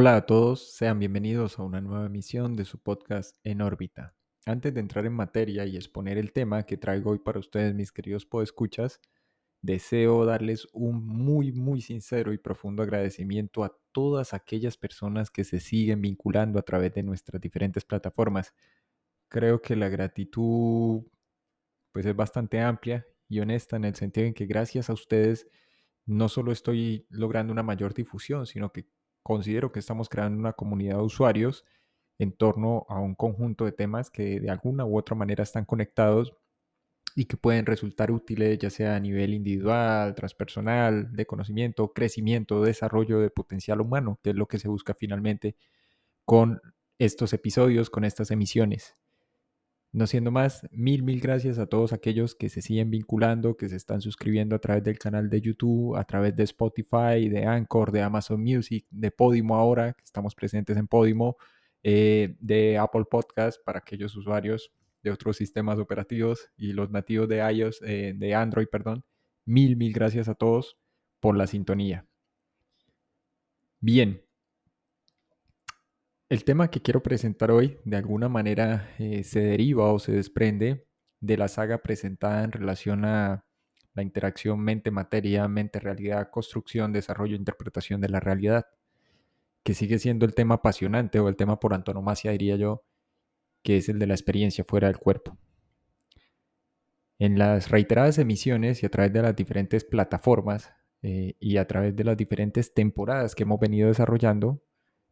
Hola a todos, sean bienvenidos a una nueva emisión de su podcast En órbita. Antes de entrar en materia y exponer el tema que traigo hoy para ustedes, mis queridos podescuchas, deseo darles un muy, muy sincero y profundo agradecimiento a todas aquellas personas que se siguen vinculando a través de nuestras diferentes plataformas. Creo que la gratitud pues es bastante amplia y honesta en el sentido en que gracias a ustedes no solo estoy logrando una mayor difusión, sino que considero que estamos creando una comunidad de usuarios en torno a un conjunto de temas que de alguna u otra manera están conectados y que pueden resultar útiles ya sea a nivel individual, transpersonal, de conocimiento, crecimiento, desarrollo de potencial humano, que es lo que se busca finalmente con estos episodios, con estas emisiones. No siendo más, mil, mil gracias a todos aquellos que se siguen vinculando, que se están suscribiendo a través del canal de YouTube, a través de Spotify, de Anchor, de Amazon Music, de Podimo ahora, que estamos presentes en Podimo, eh, de Apple Podcast para aquellos usuarios de otros sistemas operativos y los nativos de iOS, eh, de Android, perdón. Mil, mil gracias a todos por la sintonía. Bien, el tema que quiero presentar hoy de alguna manera eh, se deriva o se desprende de la saga presentada en relación a la interacción mente-materia, mente-realidad, construcción, desarrollo interpretación de la realidad, que sigue siendo el tema apasionante o el tema por antonomasia, diría yo, que es el de la experiencia fuera del cuerpo. En las reiteradas emisiones y a través de las diferentes plataformas eh, y a través de las diferentes temporadas que hemos venido desarrollando,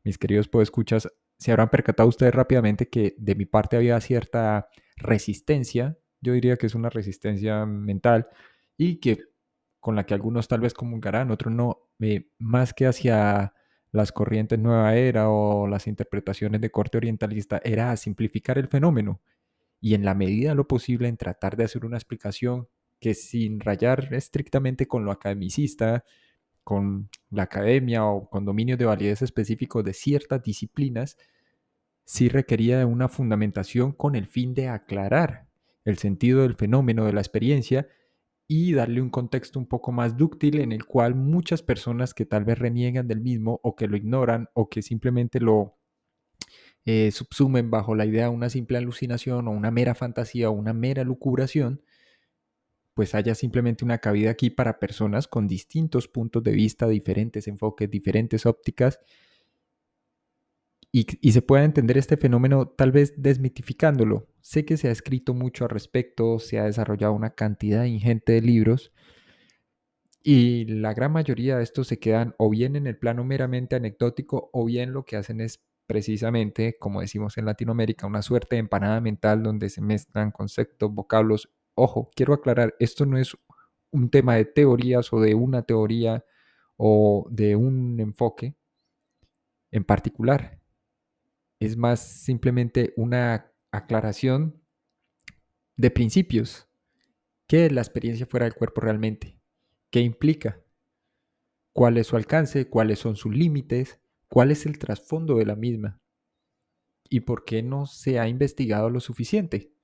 mis queridos podescuchas, se habrán percatado ustedes rápidamente que de mi parte había cierta resistencia, yo diría que es una resistencia mental y que con la que algunos tal vez comulgarán, otros no, eh, más que hacia las corrientes nueva era o las interpretaciones de corte orientalista, era simplificar el fenómeno y en la medida de lo posible en tratar de hacer una explicación que sin rayar estrictamente con lo academicista, con la academia o con dominios de validez específicos de ciertas disciplinas, sí requería de una fundamentación con el fin de aclarar el sentido del fenómeno de la experiencia y darle un contexto un poco más dúctil en el cual muchas personas que tal vez reniegan del mismo o que lo ignoran o que simplemente lo eh, subsumen bajo la idea de una simple alucinación o una mera fantasía o una mera lucubración, pues haya simplemente una cabida aquí para personas con distintos puntos de vista, diferentes enfoques, diferentes ópticas, y, se pueda entender este fenómeno tal vez desmitificándolo. Sé que se ha escrito mucho al respecto, se ha desarrollado una cantidad ingente de libros, y la gran mayoría de estos se quedan o bien en el plano meramente anecdótico o bien lo que hacen es precisamente, como decimos en Latinoamérica, una suerte de empanada mental donde se mezclan conceptos, vocablos Ojo, quiero aclarar, esto no es un tema de teorías o de una teoría o de un enfoque en particular. Es más simplemente una aclaración de principios. ¿Qué es la experiencia fuera del cuerpo realmente? ¿Qué implica? ¿Cuál es su alcance? ¿Cuáles son sus límites? ¿Cuál es el trasfondo de la misma? ¿Y por qué no se ha investigado lo suficiente?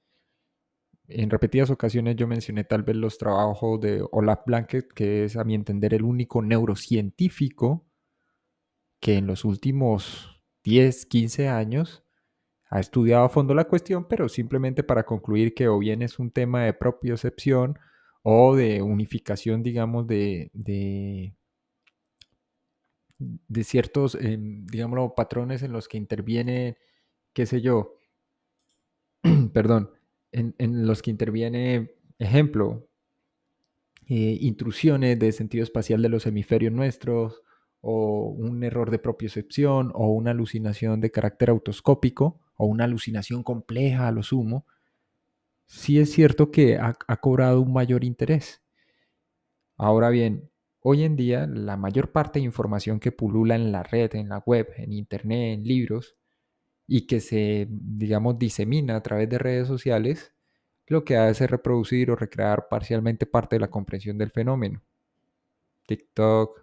En repetidas ocasiones yo mencioné tal vez los trabajos de Olaf Blanket, que es a mi entender el único neurocientífico que en los últimos 10, 15 años ha estudiado a fondo la cuestión, pero simplemente para concluir que o bien es un tema de propiocepción o de unificación, digamos, de, de, ciertos, eh, patrones en los que interviene, qué sé yo, perdón, en, los que interviene, ejemplo, eh, intrusiones de sentido espacial de los hemisferios nuestros, o un error de propiocepción, o una alucinación de carácter autoscópico, o una alucinación compleja a lo sumo, sí es cierto que ha, ha cobrado un mayor interés. Ahora bien, hoy en día la mayor parte de información que pulula en la red, en la web, en internet, en libros, y que se, digamos, disemina a través de redes sociales, lo que hace es reproducir o recrear parcialmente parte de la comprensión del fenómeno. TikTok,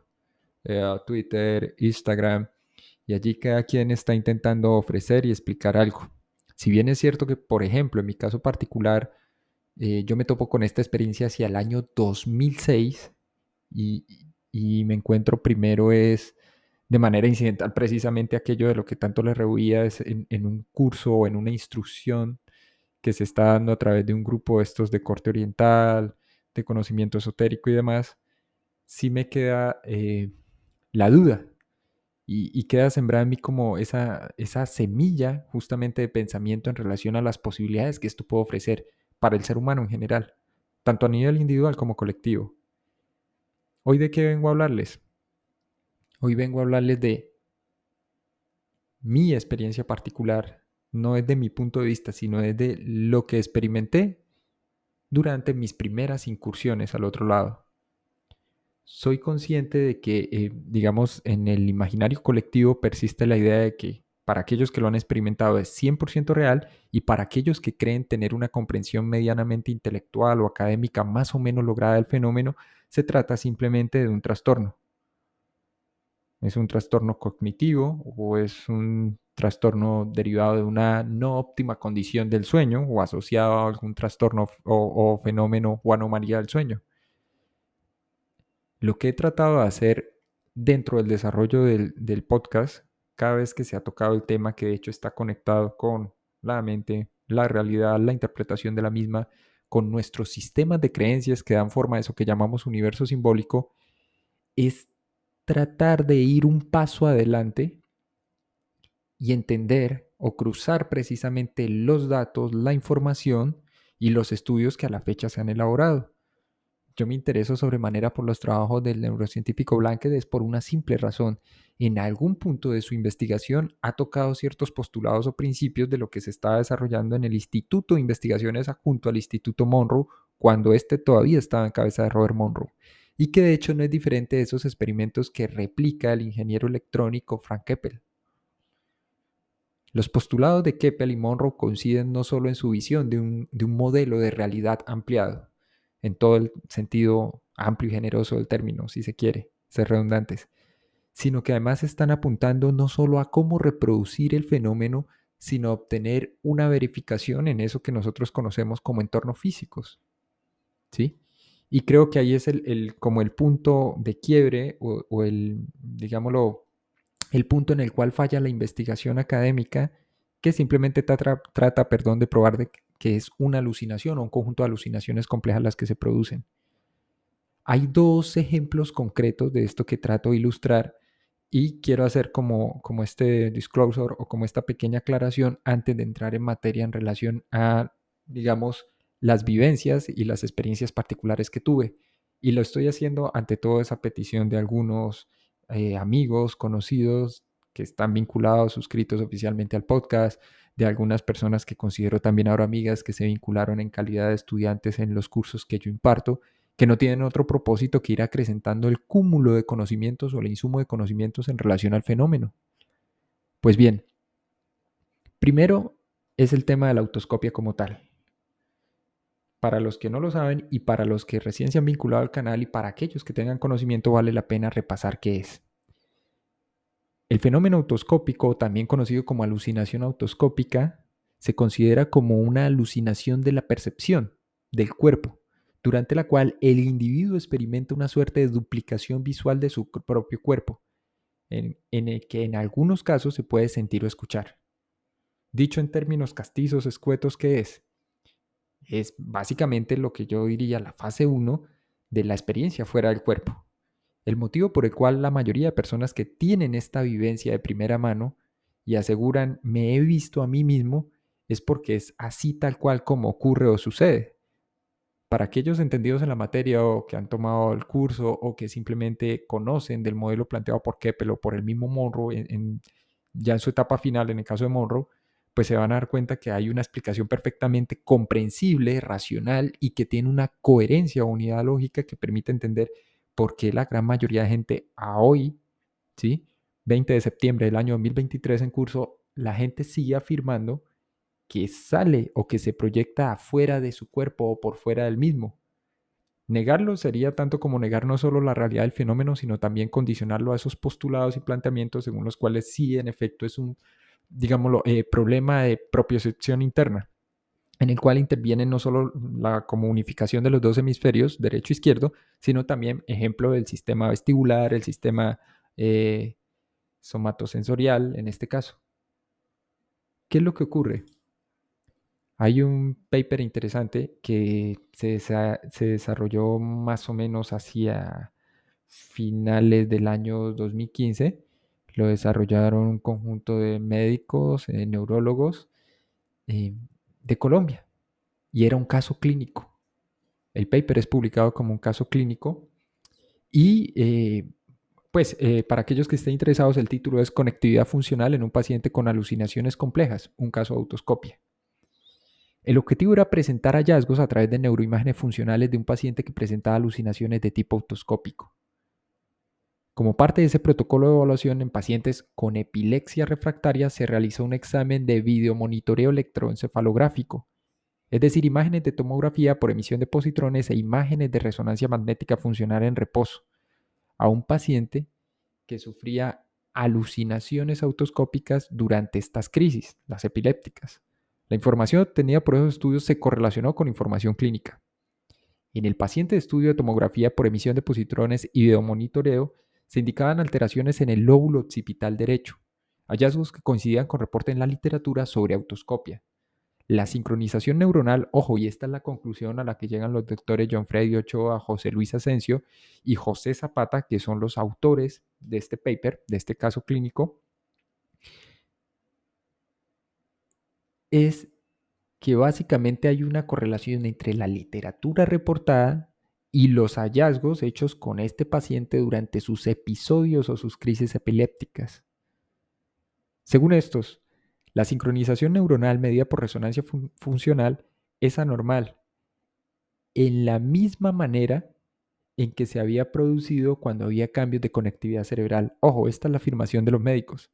eh, Twitter, Instagram, y allí cada quien está intentando ofrecer y explicar algo. Si bien es cierto que, por ejemplo, en mi caso particular, eh, yo me topo con esta experiencia hacia el año 2006 y, y me encuentro primero es de manera incidental precisamente aquello de lo que tanto le rehuía en, en, un curso o en una instrucción que se está dando a través de un grupo estos de corte oriental, de conocimiento esotérico y demás, sí me queda eh, la duda y, queda sembrada en mí como esa, esa semilla justamente de pensamiento en relación a las posibilidades que esto puede ofrecer para el ser humano en general, tanto a nivel individual como colectivo. Hoy de qué vengo a hablarles? Hoy vengo a hablarles de mi experiencia particular, no es de mi punto de vista, sino es de lo que experimenté durante mis primeras incursiones al otro lado soy consciente de que, eh, digamos, en el imaginario colectivo persiste la idea de que para aquellos que lo han experimentado es 100% real y para aquellos que creen tener una comprensión medianamente intelectual o académica más o menos lograda del fenómeno, se trata simplemente de un trastorno. ¿Es un trastorno cognitivo o es un trastorno derivado de una no óptima condición del sueño o asociado a algún trastorno o, fenómeno o anomalía del sueño? Lo que he tratado de hacer dentro del desarrollo del, podcast, cada vez que se ha tocado el tema que de hecho está conectado con la mente, la realidad, la interpretación de la misma, con nuestros sistemas de creencias que dan forma a eso que llamamos universo simbólico, es tratar de ir un paso adelante y entender o cruzar precisamente los datos, la información y los estudios que a la fecha se han elaborado. Yo me intereso sobremanera por los trabajos del neurocientífico Blanquedes por una simple razón. En algún punto de su investigación ha tocado ciertos postulados o principios de lo que se estaba desarrollando en el Instituto de Investigaciones junto al Instituto Monroe cuando este todavía estaba en cabeza de Robert Monroe y que de hecho no es diferente de esos experimentos que replica el ingeniero electrónico Frank Keppel. Los postulados de Keppel y Monroe coinciden no solo en su visión de un, de un modelo de realidad ampliado, en todo el sentido amplio y generoso del término, si se quiere, ser redundantes, sino que además están apuntando no solo a cómo reproducir el fenómeno, sino a obtener una verificación en eso que nosotros conocemos como entornos físicos. ¿Sí? Y creo que ahí es el, como el punto de quiebre o, el, digámoslo, el punto en el cual falla la investigación académica que simplemente trata, perdón, de probar que es una alucinación o un conjunto de alucinaciones complejas las que se producen. Hay dos ejemplos concretos de esto que trato de ilustrar y quiero hacer como, como este disclosure o como esta pequeña aclaración antes de entrar en materia en relación a, digamos, las vivencias y las experiencias particulares que tuve. Y lo estoy haciendo ante toda esa petición de algunos eh, amigos, conocidos que están vinculados, suscritos oficialmente al podcast, de algunas personas que considero también ahora amigas que se vincularon en calidad de estudiantes en los cursos que yo imparto, que no tienen otro propósito que ir acrecentando el cúmulo de conocimientos o el insumo de conocimientos en relación al fenómeno. Pues bien, primero es el tema de la autoscopia como tal. Para los que no lo saben y para los que recién se han vinculado al canal y para aquellos que tengan conocimiento vale la pena repasar qué es. El fenómeno autoscópico, también conocido como alucinación autoscópica, se considera como una alucinación de la percepción del cuerpo, durante la cual el individuo experimenta una suerte de duplicación visual de su propio cuerpo, en, el que en algunos casos se puede sentir o escuchar. Dicho en términos castizos, escuetos, ¿qué es? Es básicamente lo que yo diría la fase 1 de la experiencia fuera del cuerpo. El motivo por el cual la mayoría de personas que tienen esta vivencia de primera mano y aseguran me he visto a mí mismo es porque es así tal cual como ocurre o sucede. Para aquellos entendidos en la materia o que han tomado el curso o que simplemente conocen del modelo planteado por Keppel o por el mismo Monroe ya en su etapa final, en el caso de Monroe, pues se van a dar cuenta que hay una explicación perfectamente comprensible, racional y que tiene una coherencia o unidad lógica que permite entender por qué la gran mayoría de gente a hoy, ¿sí? 20 de septiembre del año 2023 en curso, la gente sigue afirmando que sale o que se proyecta afuera de su cuerpo o por fuera del mismo. Negarlo sería tanto como negar no solo la realidad del fenómeno, sino también condicionarlo a esos postulados y planteamientos según los cuales sí, en efecto, es un, digámoslo, eh, problema de propiocepción interna en el cual interviene no solo la comunificación de los dos hemisferios, derecho e izquierdo, sino también, ejemplo, el sistema vestibular, el sistema, eh, somatosensorial en este caso. ¿Qué es lo que ocurre? Hay un paper interesante que se, se desarrolló más o menos hacia finales del año 2015. Lo desarrollaron un conjunto de médicos, eh, neurólogos eh, de Colombia. Y era un caso clínico. El paper es publicado como un caso clínico. Y eh, pues para aquellos que estén interesados, el título es Conectividad funcional en un paciente con alucinaciones complejas, un caso de autoscopia. El objetivo era presentar hallazgos a través de neuroimágenes funcionales de un paciente que presentaba alucinaciones de tipo autoscópico. Como parte de ese protocolo de evaluación en pacientes con epilepsia refractaria se realizó un examen de videomonitoreo electroencefalográfico, es decir, imágenes de tomografía por emisión de positrones e imágenes de resonancia magnética funcional en reposo, a un paciente que sufría alucinaciones autoscópicas durante estas crisis, las epilépticas. La información obtenida por esos estudios se correlacionó con información clínica. En el paciente de estudio de tomografía por emisión de positrones y videomonitoreo se indicaban alteraciones en el lóbulo occipital derecho, hallazgos que coincidían con reporte en la literatura sobre autoscopia. La sincronización neuronal, ojo, y esta es la conclusión a la que llegan los doctores John Freddy Ochoa, José Luis Asensio y José Zapata, que son los autores de este paper, de este caso clínico, es que básicamente hay una correlación entre la literatura reportada y los hallazgos hechos con este paciente durante sus episodios o sus crisis epilépticas. Según estos, la sincronización neuronal medida por resonancia funcional es anormal, en la misma manera en que se había producido cuando había cambios de conectividad cerebral. Ojo, esta es la afirmación de los médicos.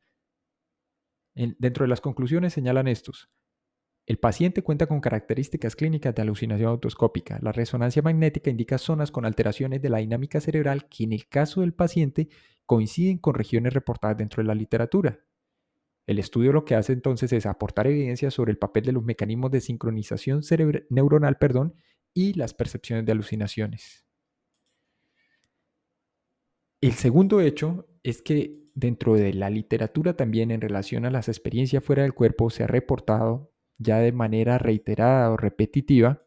dentro de las conclusiones señalan estos. El paciente cuenta con características clínicas de alucinación autoscópica. La resonancia magnética indica zonas con alteraciones de la dinámica cerebral que en el caso del paciente coinciden con regiones reportadas dentro de la literatura. El estudio lo que hace entonces es aportar evidencia sobre el papel de los mecanismos de sincronización neuronal perdón, y las percepciones de alucinaciones. El segundo hecho es que dentro de la literatura también en relación a las experiencias fuera del cuerpo se ha reportado ya de manera reiterada o repetitiva,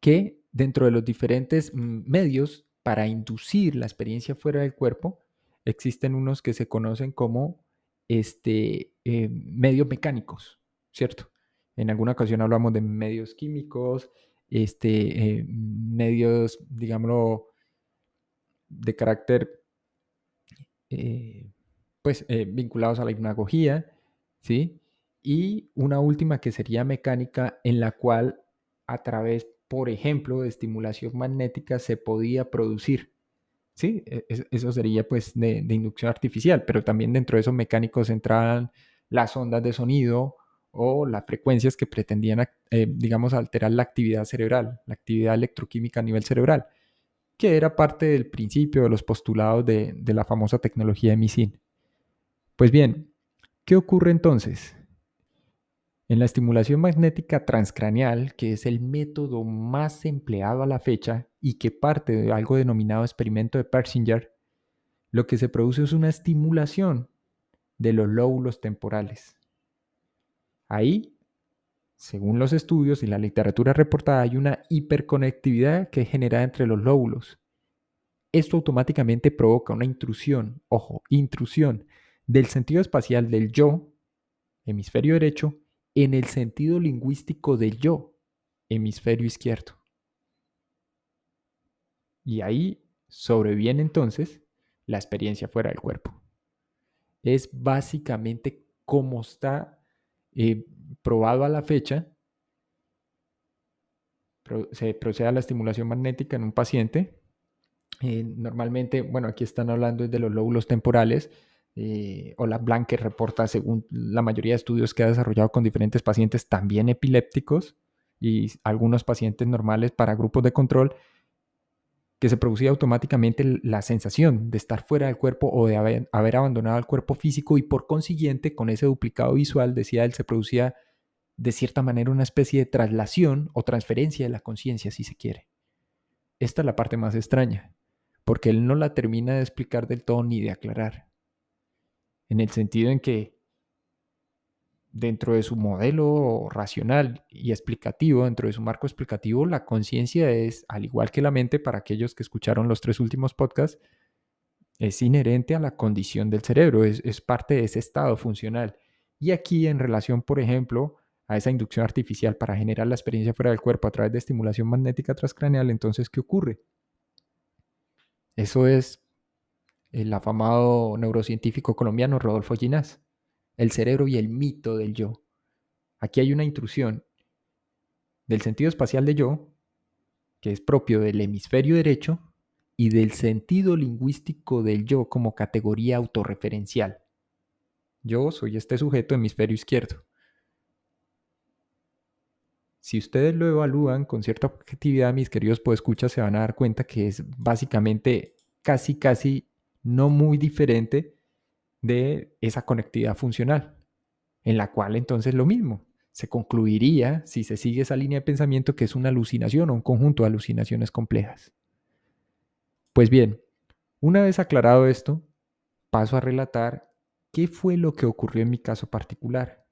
que dentro de los diferentes mm, medios para inducir la experiencia fuera del cuerpo, existen unos que se conocen como este, eh, medios mecánicos, ¿cierto? En alguna ocasión hablamos de medios químicos, este, eh, medios, digámoslo, de carácter, eh, pues, vinculados a la hipnagogía, ¿sí? Y una última que sería mecánica en la cual a través, por ejemplo, de estimulación magnética se podía producir. Sí, e, eso sería pues de, inducción artificial, pero también dentro de esos mecánicos entraban las ondas de sonido o las frecuencias que pretendían, eh, digamos, alterar la actividad cerebral, la actividad electroquímica a nivel cerebral, que era parte del principio de los postulados de, de la famosa tecnología de MISIN. Pues bien, ¿qué ocurre entonces? En la estimulación magnética transcraneal, que es el método más empleado a la fecha y que parte de algo denominado experimento de Persinger, lo que se produce es una estimulación de los lóbulos temporales. Ahí, según los estudios y la literatura reportada, hay una hiperconectividad que es generada entre los lóbulos. Esto automáticamente provoca una intrusión, ojo, intrusión del sentido espacial del yo, hemisferio derecho, en el sentido lingüístico del yo, hemisferio izquierdo. Y ahí sobreviene entonces la experiencia fuera del cuerpo. Es básicamente como está eh, probado a la fecha. se procede a la estimulación magnética en un paciente. Eh, normalmente, bueno, aquí están hablando de los lóbulos temporales, eh, o reporta, según la mayoría de estudios que ha desarrollado con diferentes pacientes también epilépticos y algunos pacientes normales para grupos de control, que se producía automáticamente la sensación de estar fuera del cuerpo o de haber, haber, abandonado el cuerpo físico y por consiguiente con ese duplicado visual, decía él, se producía de cierta manera una especie de traslación o transferencia de la conciencia, si se quiere. Esta es la parte más extraña, porque él no la termina de explicar del todo ni de aclarar. En el sentido en que dentro de su modelo racional y explicativo, dentro de su marco explicativo, la conciencia es, al igual que la mente, para aquellos que escucharon los tres últimos podcasts, es inherente a la condición del cerebro, es, es parte de ese estado funcional. Y aquí en relación, por ejemplo, a esa inducción artificial para generar la experiencia fuera del cuerpo a través de estimulación magnética transcraneal, entonces, ¿qué ocurre? Eso es el afamado neurocientífico colombiano Rodolfo Ginás el cerebro y el mito del yo. Aquí hay una intrusión del sentido espacial de yo, que es propio del hemisferio derecho, y del sentido lingüístico del yo como categoría autorreferencial. Yo soy este sujeto hemisferio izquierdo. Si ustedes lo evalúan con cierta objetividad, mis queridos escuchar, se van a dar cuenta que es básicamente casi, casi no muy diferente de esa conectividad funcional, en la cual entonces lo mismo, se concluiría, si se sigue esa línea de pensamiento, que es una alucinación o un conjunto de alucinaciones complejas. Pues bien, una vez aclarado esto, paso a relatar qué fue lo que ocurrió en mi caso particular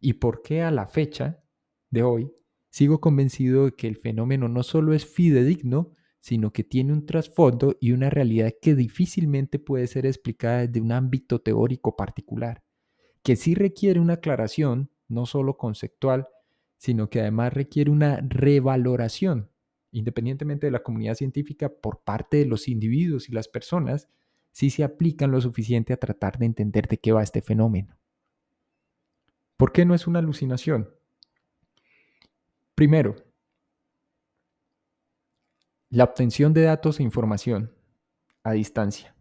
y por qué a la fecha de hoy sigo convencido de que el fenómeno no solo es fidedigno, sino que tiene un trasfondo y una realidad que difícilmente puede ser explicada desde un ámbito teórico particular, que sí requiere una aclaración, no solo conceptual, sino que además requiere una revaloración, independientemente de la comunidad científica, por parte de los individuos y las personas, si se aplican lo suficiente a tratar de entender de qué va este fenómeno. ¿Por qué no es una alucinación? Primero, la obtención de datos e información a distancia,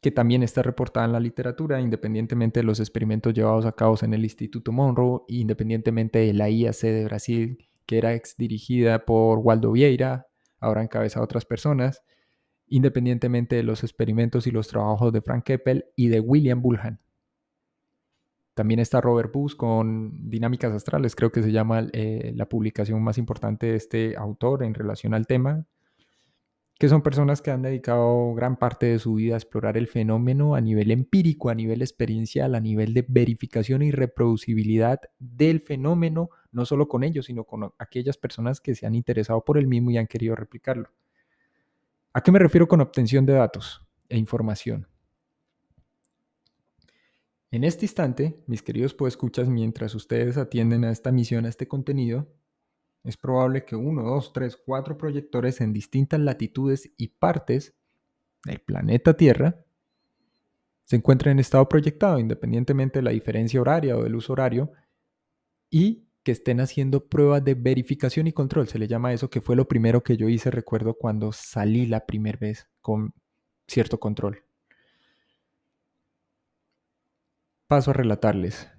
que también está reportada en la literatura, independientemente de los experimentos llevados a cabo en el Instituto Monroe, independientemente de la IAC de Brasil, que era ex dirigida por Waldo Vieira, ahora encabeza a otras personas, independientemente de los experimentos y los trabajos de Frank Keppel y de William Bulhan. También está Robert Bus con Dinámicas Astrales, creo que se llama eh, la publicación más importante de este autor en relación al tema, que son personas que han dedicado gran parte de su vida a explorar el fenómeno a nivel empírico, a nivel experiencial, a nivel de verificación y reproducibilidad del fenómeno, no solo con ellos, sino con aquellas personas que se han interesado por el mismo y han querido replicarlo. ¿A qué me refiero con obtención de datos e información? En este instante, mis queridos escuchas, mientras ustedes atienden a esta misión, a este contenido, es probable que uno, dos, tres, cuatro proyectores en distintas latitudes y partes del planeta Tierra se encuentren en estado proyectado, independientemente de la diferencia horaria o del uso horario, y que estén haciendo pruebas de verificación y control. Se le llama eso, que fue lo primero que yo hice, recuerdo, cuando salí la primera vez con cierto control. Paso a relatarles.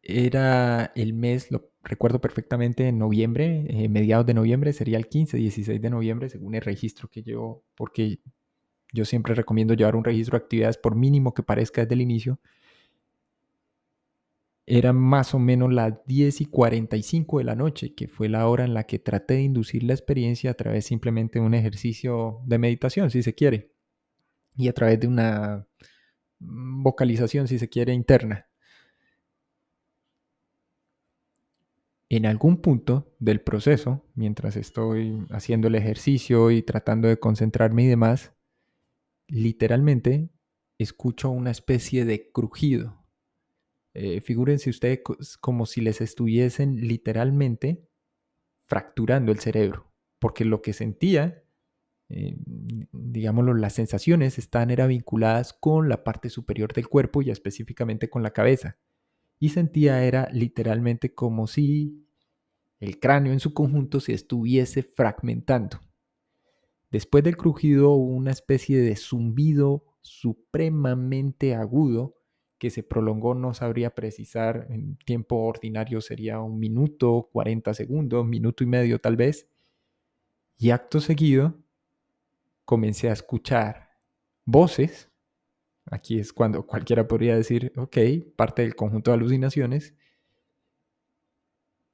Era el mes, lo recuerdo perfectamente, en noviembre, eh, mediados de noviembre, sería el 15, 16 de noviembre, según el registro que yo, porque yo siempre recomiendo llevar un registro de actividades por mínimo que parezca desde el inicio. Era más o menos las 10 y 45 de la noche, que fue la hora en la que traté de inducir la experiencia a través simplemente de un ejercicio de meditación, si se quiere, y a través de una vocalización, si se quiere, interna. En algún punto del proceso, mientras estoy haciendo el ejercicio y tratando de concentrarme y demás, literalmente escucho una especie de crujido. Eh, figúrense ustedes como si les estuviesen literalmente fracturando el cerebro, porque lo que sentía eh, digámoslo, las sensaciones están era vinculadas con la parte superior del cuerpo y específicamente con la cabeza. Y sentía era literalmente como si el cráneo en su conjunto se estuviese fragmentando. Después del crujido hubo una especie de zumbido supremamente agudo que se prolongó, no sabría precisar, en tiempo ordinario sería un minuto, 40 segundos, minuto y medio tal vez. Y acto seguido comencé a escuchar voces. Aquí es cuando cualquiera podría decir, ok, parte del conjunto de alucinaciones.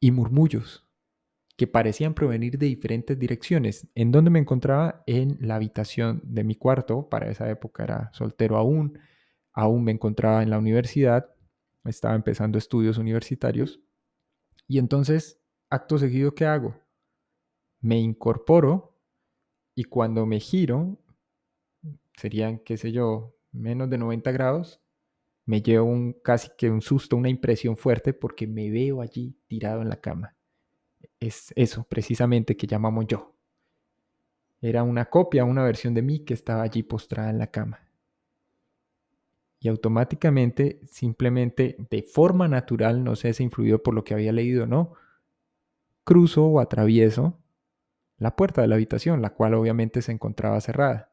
Y murmullos que parecían provenir de diferentes direcciones. ¿En dónde me encontraba? En la habitación de mi cuarto. Para esa época era soltero aún. aún me encontraba en la universidad, estaba empezando estudios universitarios. Y entonces, acto seguido, ¿qué hago? Me incorporo y cuando me giro, serían, qué sé yo, menos de 90 grados, me llevo un, casi que un susto, una impresión fuerte porque me veo allí tirado en la cama. Es eso precisamente que llamamos yo. Era una copia, una versión de mí que estaba allí postrada en la cama. Y automáticamente, simplemente de forma natural, no sé si influido por lo que había leído o no, cruzo o atravieso la puerta de la habitación, la cual obviamente se encontraba cerrada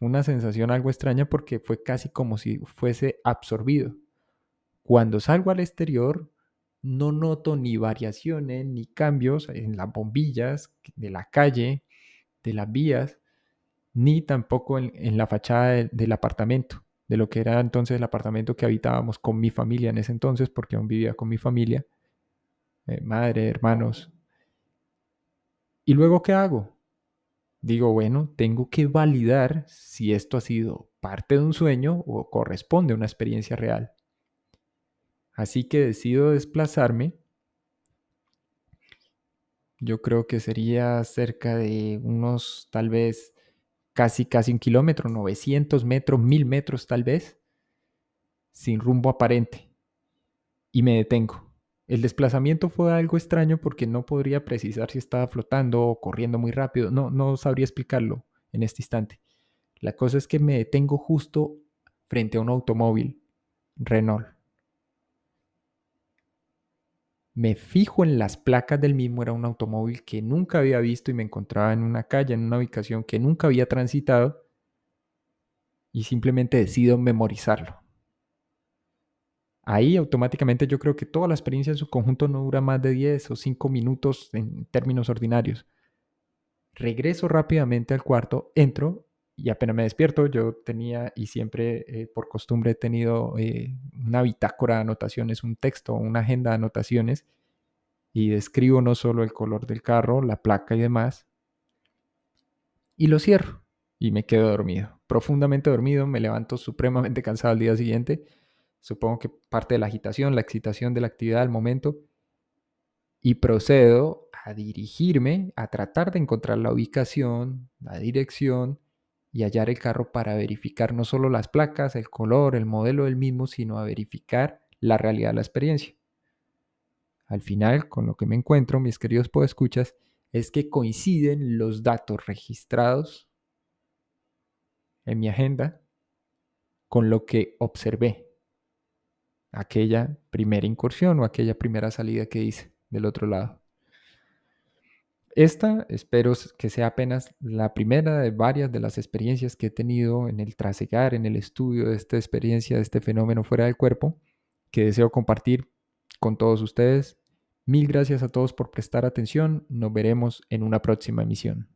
una sensación algo extraña porque fue casi como si fuese absorbido. Cuando salgo al exterior, no noto ni variaciones ni cambios en las bombillas de la calle, de las vías, ni tampoco en, la fachada del apartamento, de lo que era entonces el apartamento que habitábamos con mi familia en ese entonces, porque aún vivía con mi familia, eh, madre, hermanos. ¿Y luego qué hago? digo, bueno, tengo que validar si esto ha sido parte de un sueño o corresponde a una experiencia real. Así que decido desplazarme. Yo creo que sería cerca de unos, tal vez, casi, casi un kilómetro, 900 metros, 1000 metros tal vez, sin rumbo aparente. Y me detengo. El desplazamiento fue algo extraño porque no podría precisar si estaba flotando o corriendo muy rápido. No, no sabría explicarlo en este instante. La cosa es que me detengo justo frente a un automóvil Renault. Me fijo en las placas del mismo, era un automóvil que nunca había visto y me encontraba en una calle, en una ubicación que nunca había transitado y simplemente decido memorizarlo ahí automáticamente yo creo que toda la experiencia en su conjunto no dura más de 10 o 5 minutos en términos ordinarios. Regreso rápidamente al cuarto, entro y apenas me despierto, yo tenía y siempre eh, por costumbre he tenido eh, una bitácora de anotaciones, un texto, una agenda de anotaciones y describo no solo el color del carro, la placa y demás. Y lo cierro y me quedo dormido, profundamente dormido, me levanto supremamente cansado al día siguiente supongo que parte de la agitación, la excitación de la actividad al momento, y procedo a dirigirme, a tratar de encontrar la ubicación, la dirección y hallar el carro para verificar no solo las placas, el color, el modelo del mismo, sino a verificar la realidad de la experiencia. Al final, con lo que me encuentro, mis queridos podescuchas, es que coinciden los datos registrados en mi agenda con lo que observé aquella primera incursión o aquella primera salida que hice del otro lado. Esta espero que sea apenas la primera de varias de las experiencias que he tenido en el trasegar, en el estudio de esta experiencia, de este fenómeno fuera del cuerpo, que deseo compartir con todos ustedes. Mil gracias a todos por prestar atención. Nos veremos en una próxima emisión.